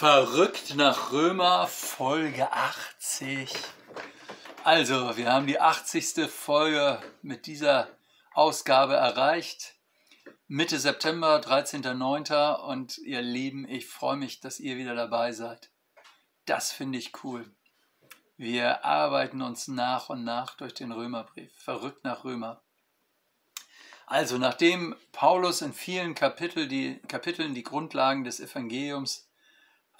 Verrückt nach Römer, Folge 80. Also, wir haben die 80. Folge mit dieser Ausgabe erreicht. Mitte September, 13.09. Und ihr Lieben, ich freue mich, dass ihr wieder dabei seid. Das finde ich cool. Wir arbeiten uns nach und nach durch den Römerbrief. Verrückt nach Römer. Also, nachdem Paulus in vielen Kapitel die, Kapiteln die Grundlagen des Evangeliums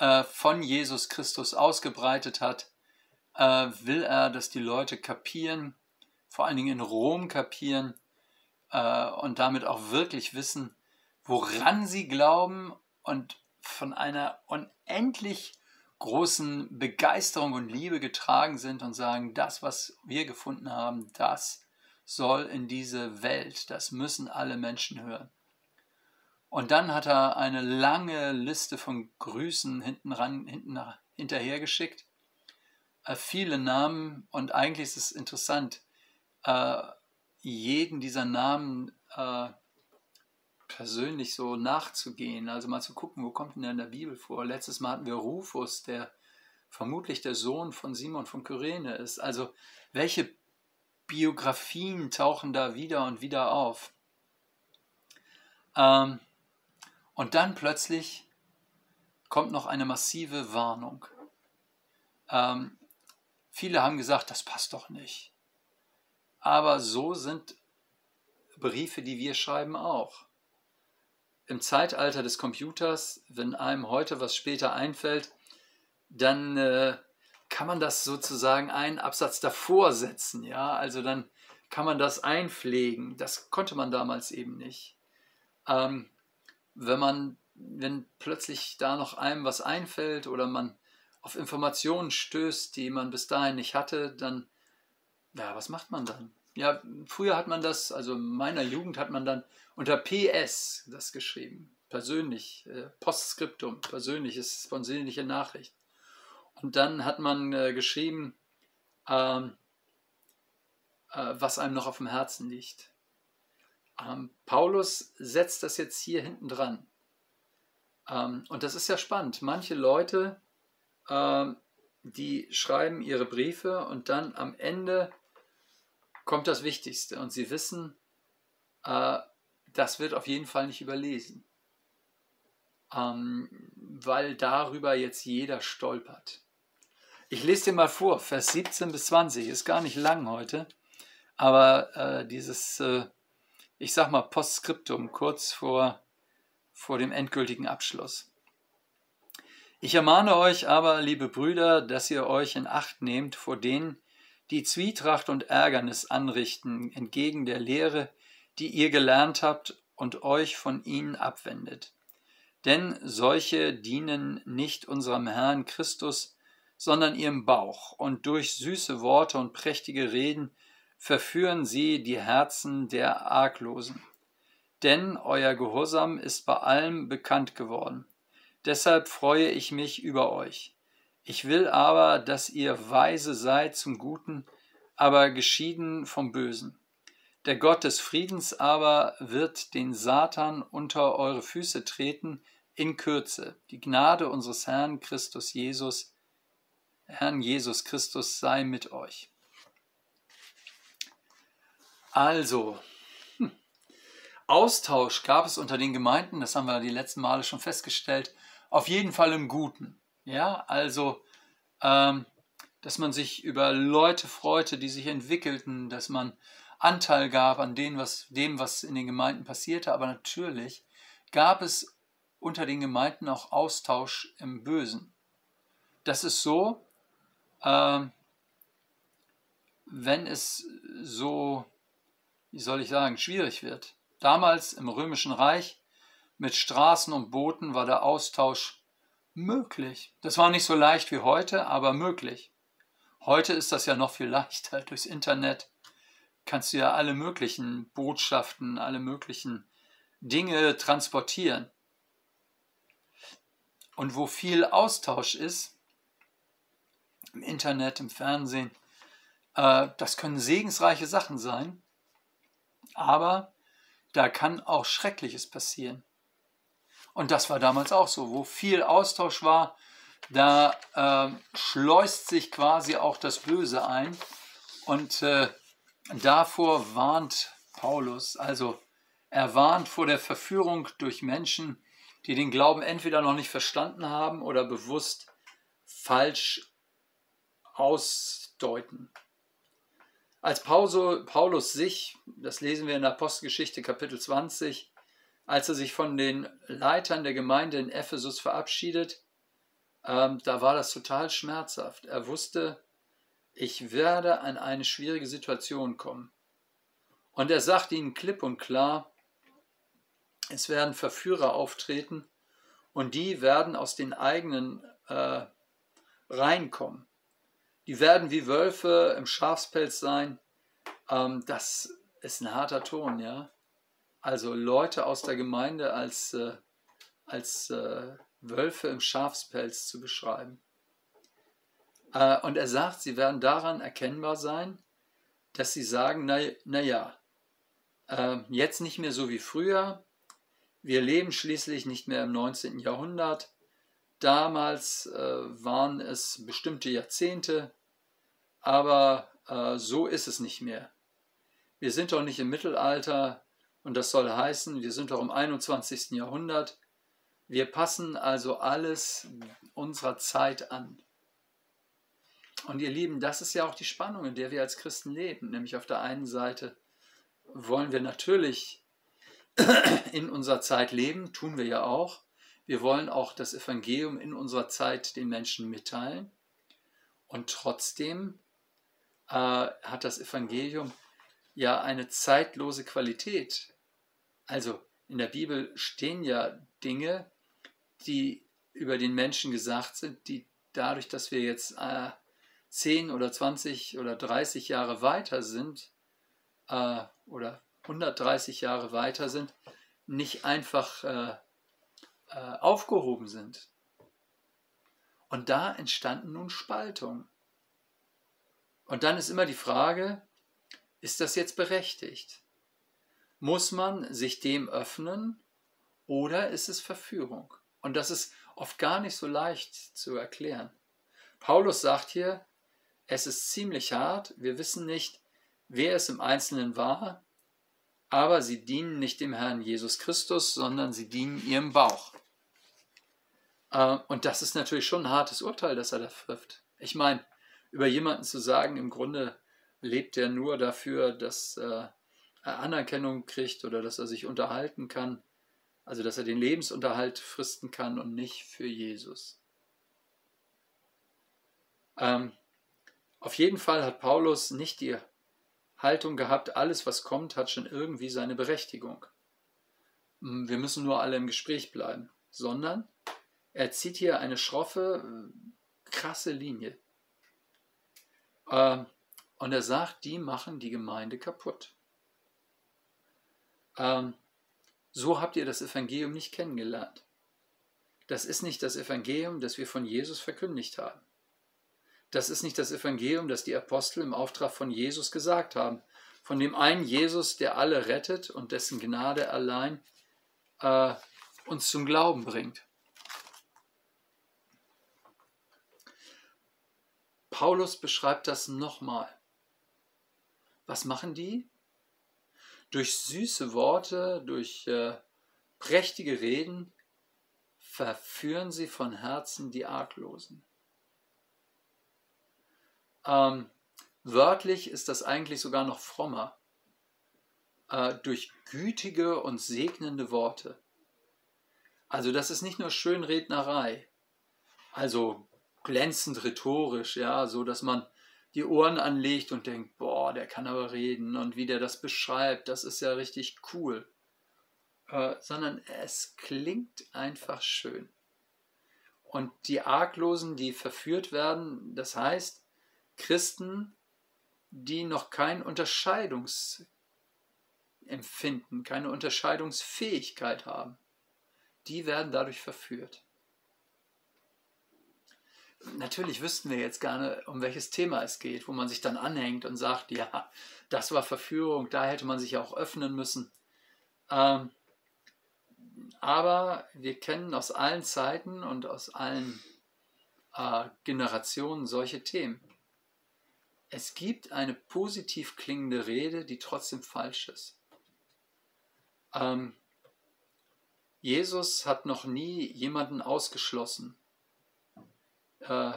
äh, von Jesus Christus ausgebreitet hat, äh, will er, dass die Leute kapieren, vor allen Dingen in Rom kapieren äh, und damit auch wirklich wissen, woran sie glauben und von einer unendlich großen Begeisterung und Liebe getragen sind und sagen, das, was wir gefunden haben, das soll in diese Welt, das müssen alle Menschen hören. Und dann hat er eine lange Liste von Grüßen hinten ran, hinten hinterher geschickt. Äh, viele Namen und eigentlich ist es interessant, äh, jeden dieser Namen äh, persönlich so nachzugehen, also mal zu gucken, wo kommt denn der in der Bibel vor. Letztes Mal hatten wir Rufus, der vermutlich der Sohn von Simon von Kyrene ist. Also welche Biografien tauchen da wieder und wieder auf? Ähm, und dann plötzlich kommt noch eine massive Warnung. Ähm, viele haben gesagt, das passt doch nicht. Aber so sind Briefe, die wir schreiben, auch. Im Zeitalter des Computers, wenn einem heute was später einfällt, dann äh, kann man das sozusagen einen Absatz davor setzen. Ja? Also dann kann man das einpflegen. Das konnte man damals eben nicht. Ähm, wenn man, wenn plötzlich da noch einem was einfällt oder man auf Informationen stößt, die man bis dahin nicht hatte, dann, ja, was macht man dann? Ja, früher hat man das, also in meiner Jugend hat man dann unter PS das geschrieben, persönlich, äh, Postskriptum, persönliches, sponsinnliche Nachricht. Und dann hat man äh, geschrieben, ähm, äh, was einem noch auf dem Herzen liegt. Ähm, Paulus setzt das jetzt hier hinten dran. Ähm, und das ist ja spannend. Manche Leute, ähm, die schreiben ihre Briefe und dann am Ende kommt das Wichtigste und sie wissen, äh, das wird auf jeden Fall nicht überlesen, ähm, weil darüber jetzt jeder stolpert. Ich lese dir mal vor, Vers 17 bis 20, ist gar nicht lang heute, aber äh, dieses äh, ich sag mal, Postskriptum, kurz vor, vor dem endgültigen Abschluss. Ich ermahne euch aber, liebe Brüder, dass ihr euch in Acht nehmt vor denen, die Zwietracht und Ärgernis anrichten entgegen der Lehre, die ihr gelernt habt und euch von ihnen abwendet. Denn solche dienen nicht unserem Herrn Christus, sondern ihrem Bauch, und durch süße Worte und prächtige Reden verführen sie die Herzen der Arglosen. Denn euer Gehorsam ist bei allem bekannt geworden. Deshalb freue ich mich über euch. Ich will aber, dass ihr weise seid zum Guten, aber geschieden vom Bösen. Der Gott des Friedens aber wird den Satan unter eure Füße treten in Kürze. Die Gnade unseres Herrn Christus Jesus, Herrn Jesus Christus sei mit euch. Also, hm. Austausch gab es unter den Gemeinden, das haben wir die letzten Male schon festgestellt, auf jeden Fall im Guten. Ja, also, ähm, dass man sich über Leute freute, die sich entwickelten, dass man Anteil gab an dem was, dem, was in den Gemeinden passierte, aber natürlich gab es unter den Gemeinden auch Austausch im Bösen. Das ist so, ähm, wenn es so wie soll ich sagen, schwierig wird. Damals im Römischen Reich mit Straßen und Booten war der Austausch möglich. Das war nicht so leicht wie heute, aber möglich. Heute ist das ja noch viel leichter. Durchs Internet kannst du ja alle möglichen Botschaften, alle möglichen Dinge transportieren. Und wo viel Austausch ist, im Internet, im Fernsehen, äh, das können segensreiche Sachen sein. Aber da kann auch Schreckliches passieren. Und das war damals auch so, wo viel Austausch war, da äh, schleust sich quasi auch das Böse ein. Und äh, davor warnt Paulus. Also er warnt vor der Verführung durch Menschen, die den Glauben entweder noch nicht verstanden haben oder bewusst falsch ausdeuten. Als Paulus sich, das lesen wir in der Apostelgeschichte Kapitel 20, als er sich von den Leitern der Gemeinde in Ephesus verabschiedet, ähm, da war das total schmerzhaft. Er wusste, ich werde an eine schwierige Situation kommen. Und er sagt ihnen klipp und klar, es werden Verführer auftreten und die werden aus den eigenen äh, Reihen kommen. Die werden wie Wölfe im Schafspelz sein. Ähm, das ist ein harter Ton, ja. Also Leute aus der Gemeinde als, äh, als äh, Wölfe im Schafspelz zu beschreiben. Äh, und er sagt, sie werden daran erkennbar sein, dass sie sagen, naja, na äh, jetzt nicht mehr so wie früher, wir leben schließlich nicht mehr im 19. Jahrhundert, damals äh, waren es bestimmte Jahrzehnte, aber äh, so ist es nicht mehr. Wir sind doch nicht im Mittelalter und das soll heißen, wir sind doch im 21. Jahrhundert. Wir passen also alles unserer Zeit an. Und ihr Lieben, das ist ja auch die Spannung, in der wir als Christen leben. Nämlich auf der einen Seite wollen wir natürlich in unserer Zeit leben, tun wir ja auch. Wir wollen auch das Evangelium in unserer Zeit den Menschen mitteilen. Und trotzdem äh, hat das Evangelium ja eine zeitlose Qualität. Also in der Bibel stehen ja Dinge, die über den Menschen gesagt sind, die dadurch, dass wir jetzt äh, 10 oder 20 oder 30 Jahre weiter sind äh, oder 130 Jahre weiter sind, nicht einfach äh, äh, aufgehoben sind. Und da entstanden nun Spaltungen. Und dann ist immer die Frage, ist das jetzt berechtigt? Muss man sich dem öffnen oder ist es Verführung? Und das ist oft gar nicht so leicht zu erklären. Paulus sagt hier, es ist ziemlich hart, wir wissen nicht, wer es im Einzelnen war, aber sie dienen nicht dem Herrn Jesus Christus, sondern sie dienen ihrem Bauch. Äh, und das ist natürlich schon ein hartes Urteil, das er da trifft. Ich meine, über jemanden zu sagen, im Grunde lebt er nur dafür, dass äh, er Anerkennung kriegt oder dass er sich unterhalten kann, also dass er den Lebensunterhalt fristen kann und nicht für Jesus. Ähm, auf jeden Fall hat Paulus nicht die Haltung gehabt, alles was kommt, hat schon irgendwie seine Berechtigung. Hm, wir müssen nur alle im Gespräch bleiben, sondern er zieht hier eine schroffe, krasse Linie. Ähm, und er sagt, die machen die Gemeinde kaputt. Ähm, so habt ihr das Evangelium nicht kennengelernt. Das ist nicht das Evangelium, das wir von Jesus verkündigt haben. Das ist nicht das Evangelium, das die Apostel im Auftrag von Jesus gesagt haben. Von dem einen Jesus, der alle rettet und dessen Gnade allein äh, uns zum Glauben bringt. Paulus beschreibt das nochmal. Was machen die? Durch süße Worte, durch äh, prächtige Reden verführen sie von Herzen die Arglosen. Ähm, wörtlich ist das eigentlich sogar noch frommer. Äh, durch gütige und segnende Worte. Also das ist nicht nur Schönrednerei, also glänzend rhetorisch, ja, so dass man die Ohren anlegt und denkt, boah, der kann aber reden und wie der das beschreibt, das ist ja richtig cool. Äh, sondern es klingt einfach schön. Und die Arglosen, die verführt werden, das heißt, Christen, die noch kein Unterscheidungsempfinden, keine Unterscheidungsfähigkeit haben, die werden dadurch verführt. Natürlich wüssten wir jetzt gerne, um welches Thema es geht, wo man sich dann anhängt und sagt, ja, das war Verführung, da hätte man sich auch öffnen müssen. Ähm, aber wir kennen aus allen Zeiten und aus allen äh, Generationen solche Themen. Es gibt eine positiv klingende Rede, die trotzdem falsch ist. Ähm, Jesus hat noch nie jemanden ausgeschlossen. Äh,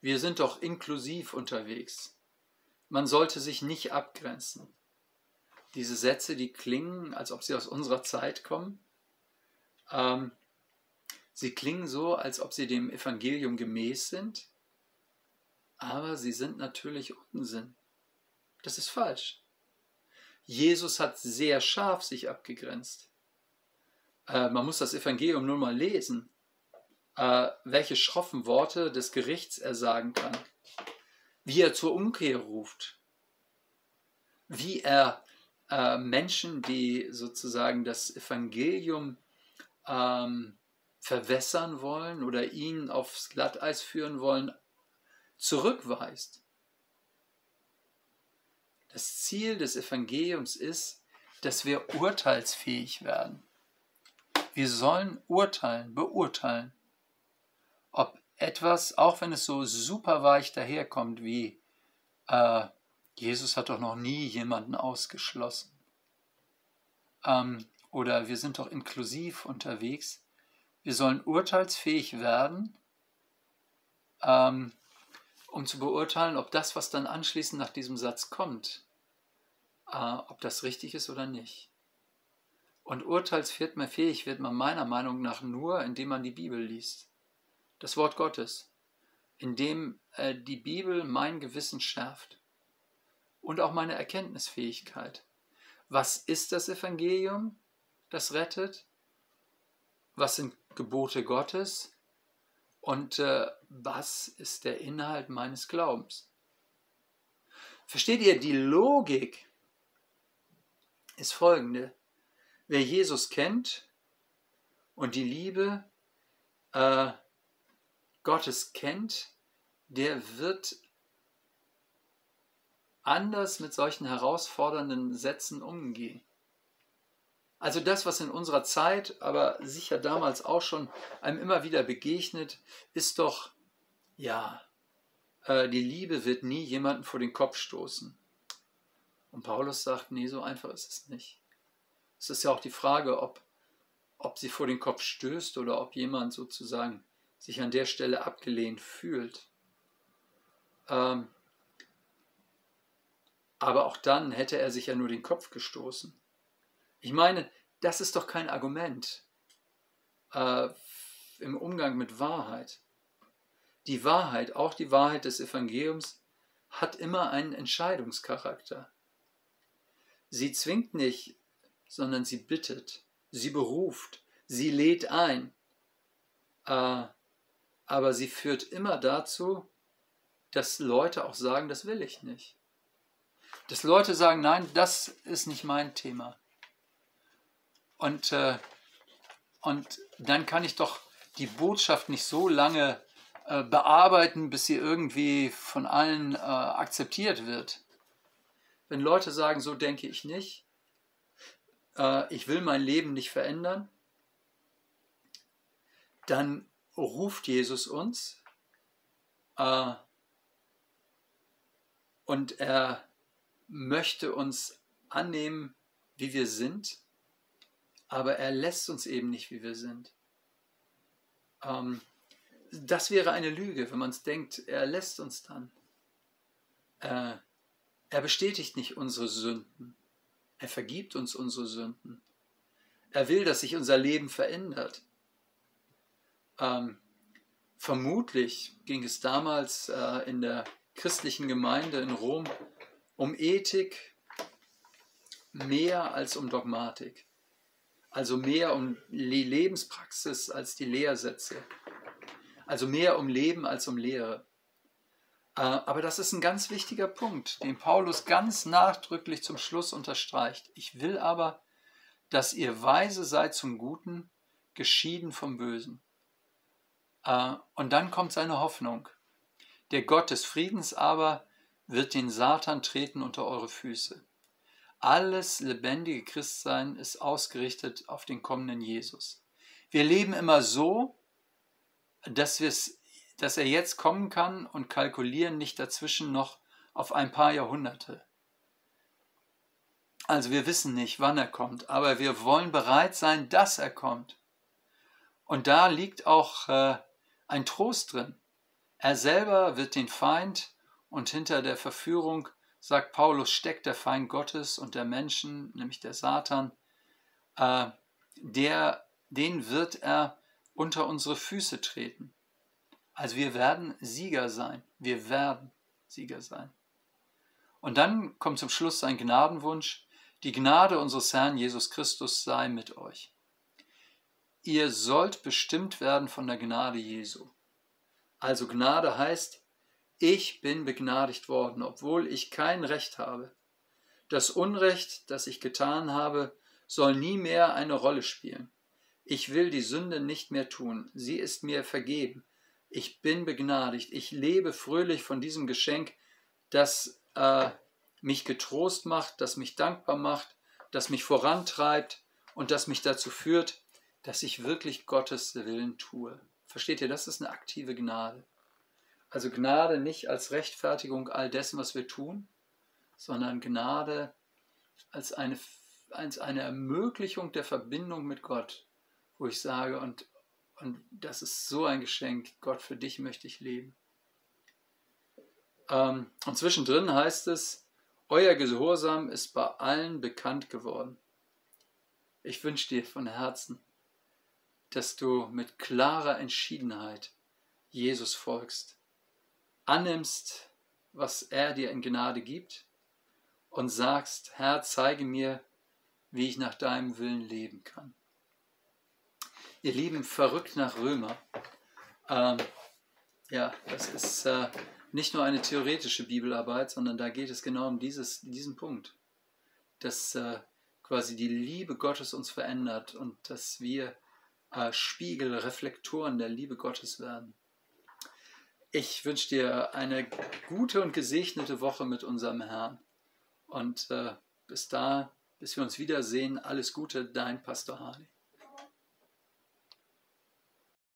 wir sind doch inklusiv unterwegs. Man sollte sich nicht abgrenzen. Diese Sätze, die klingen, als ob sie aus unserer Zeit kommen. Ähm, sie klingen so, als ob sie dem Evangelium gemäß sind, aber sie sind natürlich Unsinn. Das ist falsch. Jesus hat sehr scharf sich abgegrenzt. Äh, man muss das Evangelium nur mal lesen, äh, welche schroffen Worte des Gerichts er sagen kann, wie er zur Umkehr ruft, wie er äh, Menschen, die sozusagen das Evangelium ähm, verwässern wollen oder ihn aufs Glatteis führen wollen, zurückweist. Das Ziel des Evangeliums ist, dass wir urteilsfähig werden. Wir sollen urteilen, beurteilen, etwas, auch wenn es so super weich daherkommt wie äh, Jesus hat doch noch nie jemanden ausgeschlossen. Ähm, oder wir sind doch inklusiv unterwegs. Wir sollen urteilsfähig werden, ähm, um zu beurteilen, ob das, was dann anschließend nach diesem Satz kommt, äh, ob das richtig ist oder nicht. Und urteilsfähig wird man meiner Meinung nach nur, indem man die Bibel liest. Das Wort Gottes. Indem äh, die Bibel mein Gewissen schärft. Und auch meine Erkenntnisfähigkeit. Was ist das Evangelium, das rettet? Was sind Gebote Gottes? Und äh, was ist der Inhalt meines Glaubens? Versteht ihr, die Logik ist folgende. Wer Jesus kennt und die Liebe äh, Gottes kennt, der wird anders mit solchen herausfordernden Sätzen umgehen. Also das, was in unserer Zeit, aber sicher damals auch schon einem immer wieder begegnet, ist doch, ja, äh, die Liebe wird nie jemanden vor den Kopf stoßen. Und Paulus sagt, nee, so einfach ist es nicht. Es ist ja auch die Frage, ob, ob sie vor den Kopf stößt oder ob jemand sozusagen sich an der Stelle abgelehnt fühlt. Ähm, aber auch dann hätte er sich ja nur den Kopf gestoßen. Ich meine, das ist doch kein Argument äh, im Umgang mit Wahrheit. Die Wahrheit, auch die Wahrheit des Evangeliums, hat immer einen Entscheidungscharakter. Sie zwingt nicht sondern sie bittet, sie beruft, sie lädt ein. Äh, aber sie führt immer dazu, dass Leute auch sagen, das will ich nicht. Dass Leute sagen, nein, das ist nicht mein Thema. Und, äh, und dann kann ich doch die Botschaft nicht so lange äh, bearbeiten, bis sie irgendwie von allen äh, akzeptiert wird. Wenn Leute sagen, so denke ich nicht, äh, ich will mein Leben nicht verändern, dann ruft Jesus uns äh, und er möchte uns annehmen, wie wir sind, aber er lässt uns eben nicht, wie wir sind. Ähm, das wäre eine Lüge, wenn man es denkt, er lässt uns dann. Äh, er bestätigt nicht unsere Sünden. Er vergibt uns unsere Sünden. Er will, dass sich unser Leben verändert. Ähm, vermutlich ging es damals äh, in der christlichen Gemeinde in Rom um Ethik mehr als um Dogmatik. Also mehr um die Lebenspraxis als die Lehrsätze. Also mehr um Leben als um Lehre. Äh, aber das ist ein ganz wichtiger Punkt, den Paulus ganz nachdrücklich zum Schluss unterstreicht. Ich will aber, dass ihr weise seid zum Guten, geschieden vom Bösen. Äh, und dann kommt seine Hoffnung. Der Gott des Friedens aber wird den Satan treten unter eure Füße. Alles lebendige Christsein ist ausgerichtet auf den kommenden Jesus. Wir leben immer so, dass, dass er jetzt kommen kann und kalkulieren nicht dazwischen noch auf ein paar Jahrhunderte. Also wir wissen nicht, wann er kommt, aber wir wollen bereit sein, dass er kommt. Und da liegt auch äh, ein Trost drin. Er selber wird den Feind und hinter der Verführung sagt Paulus, steckt der Feind Gottes und der Menschen, nämlich der Satan, äh, der, den wird er unter unsere Füße treten. Also wir werden Sieger sein. Wir werden Sieger sein. Und dann kommt zum Schluss sein Gnadenwunsch. Die Gnade unseres Herrn Jesus Christus sei mit euch. Ihr sollt bestimmt werden von der Gnade Jesu. Also Gnade heißt, ich bin begnadigt worden, obwohl ich kein Recht habe. Das Unrecht, das ich getan habe, soll nie mehr eine Rolle spielen. Ich will die Sünde nicht mehr tun, sie ist mir vergeben. Ich bin begnadigt, ich lebe fröhlich von diesem Geschenk, das äh, mich getrost macht, das mich dankbar macht, das mich vorantreibt und das mich dazu führt, dass ich wirklich Gottes Willen tue. Versteht ihr, das ist eine aktive Gnade. Also Gnade nicht als Rechtfertigung all dessen, was wir tun, sondern Gnade als eine, als eine Ermöglichung der Verbindung mit Gott, wo ich sage, und, und das ist so ein Geschenk, Gott, für dich möchte ich leben. Ähm, und zwischendrin heißt es, euer Gehorsam ist bei allen bekannt geworden. Ich wünsche dir von Herzen, dass du mit klarer Entschiedenheit Jesus folgst annimmst, was er dir in Gnade gibt und sagst, Herr, zeige mir, wie ich nach deinem Willen leben kann. Ihr Lieben, verrückt nach Römer. Ähm, ja, das ist äh, nicht nur eine theoretische Bibelarbeit, sondern da geht es genau um dieses, diesen Punkt, dass äh, quasi die Liebe Gottes uns verändert und dass wir äh, Spiegel, Reflektoren der Liebe Gottes werden. Ich wünsche dir eine gute und gesegnete Woche mit unserem Herrn. Und äh, bis da, bis wir uns wiedersehen, alles Gute, dein Pastor Harley.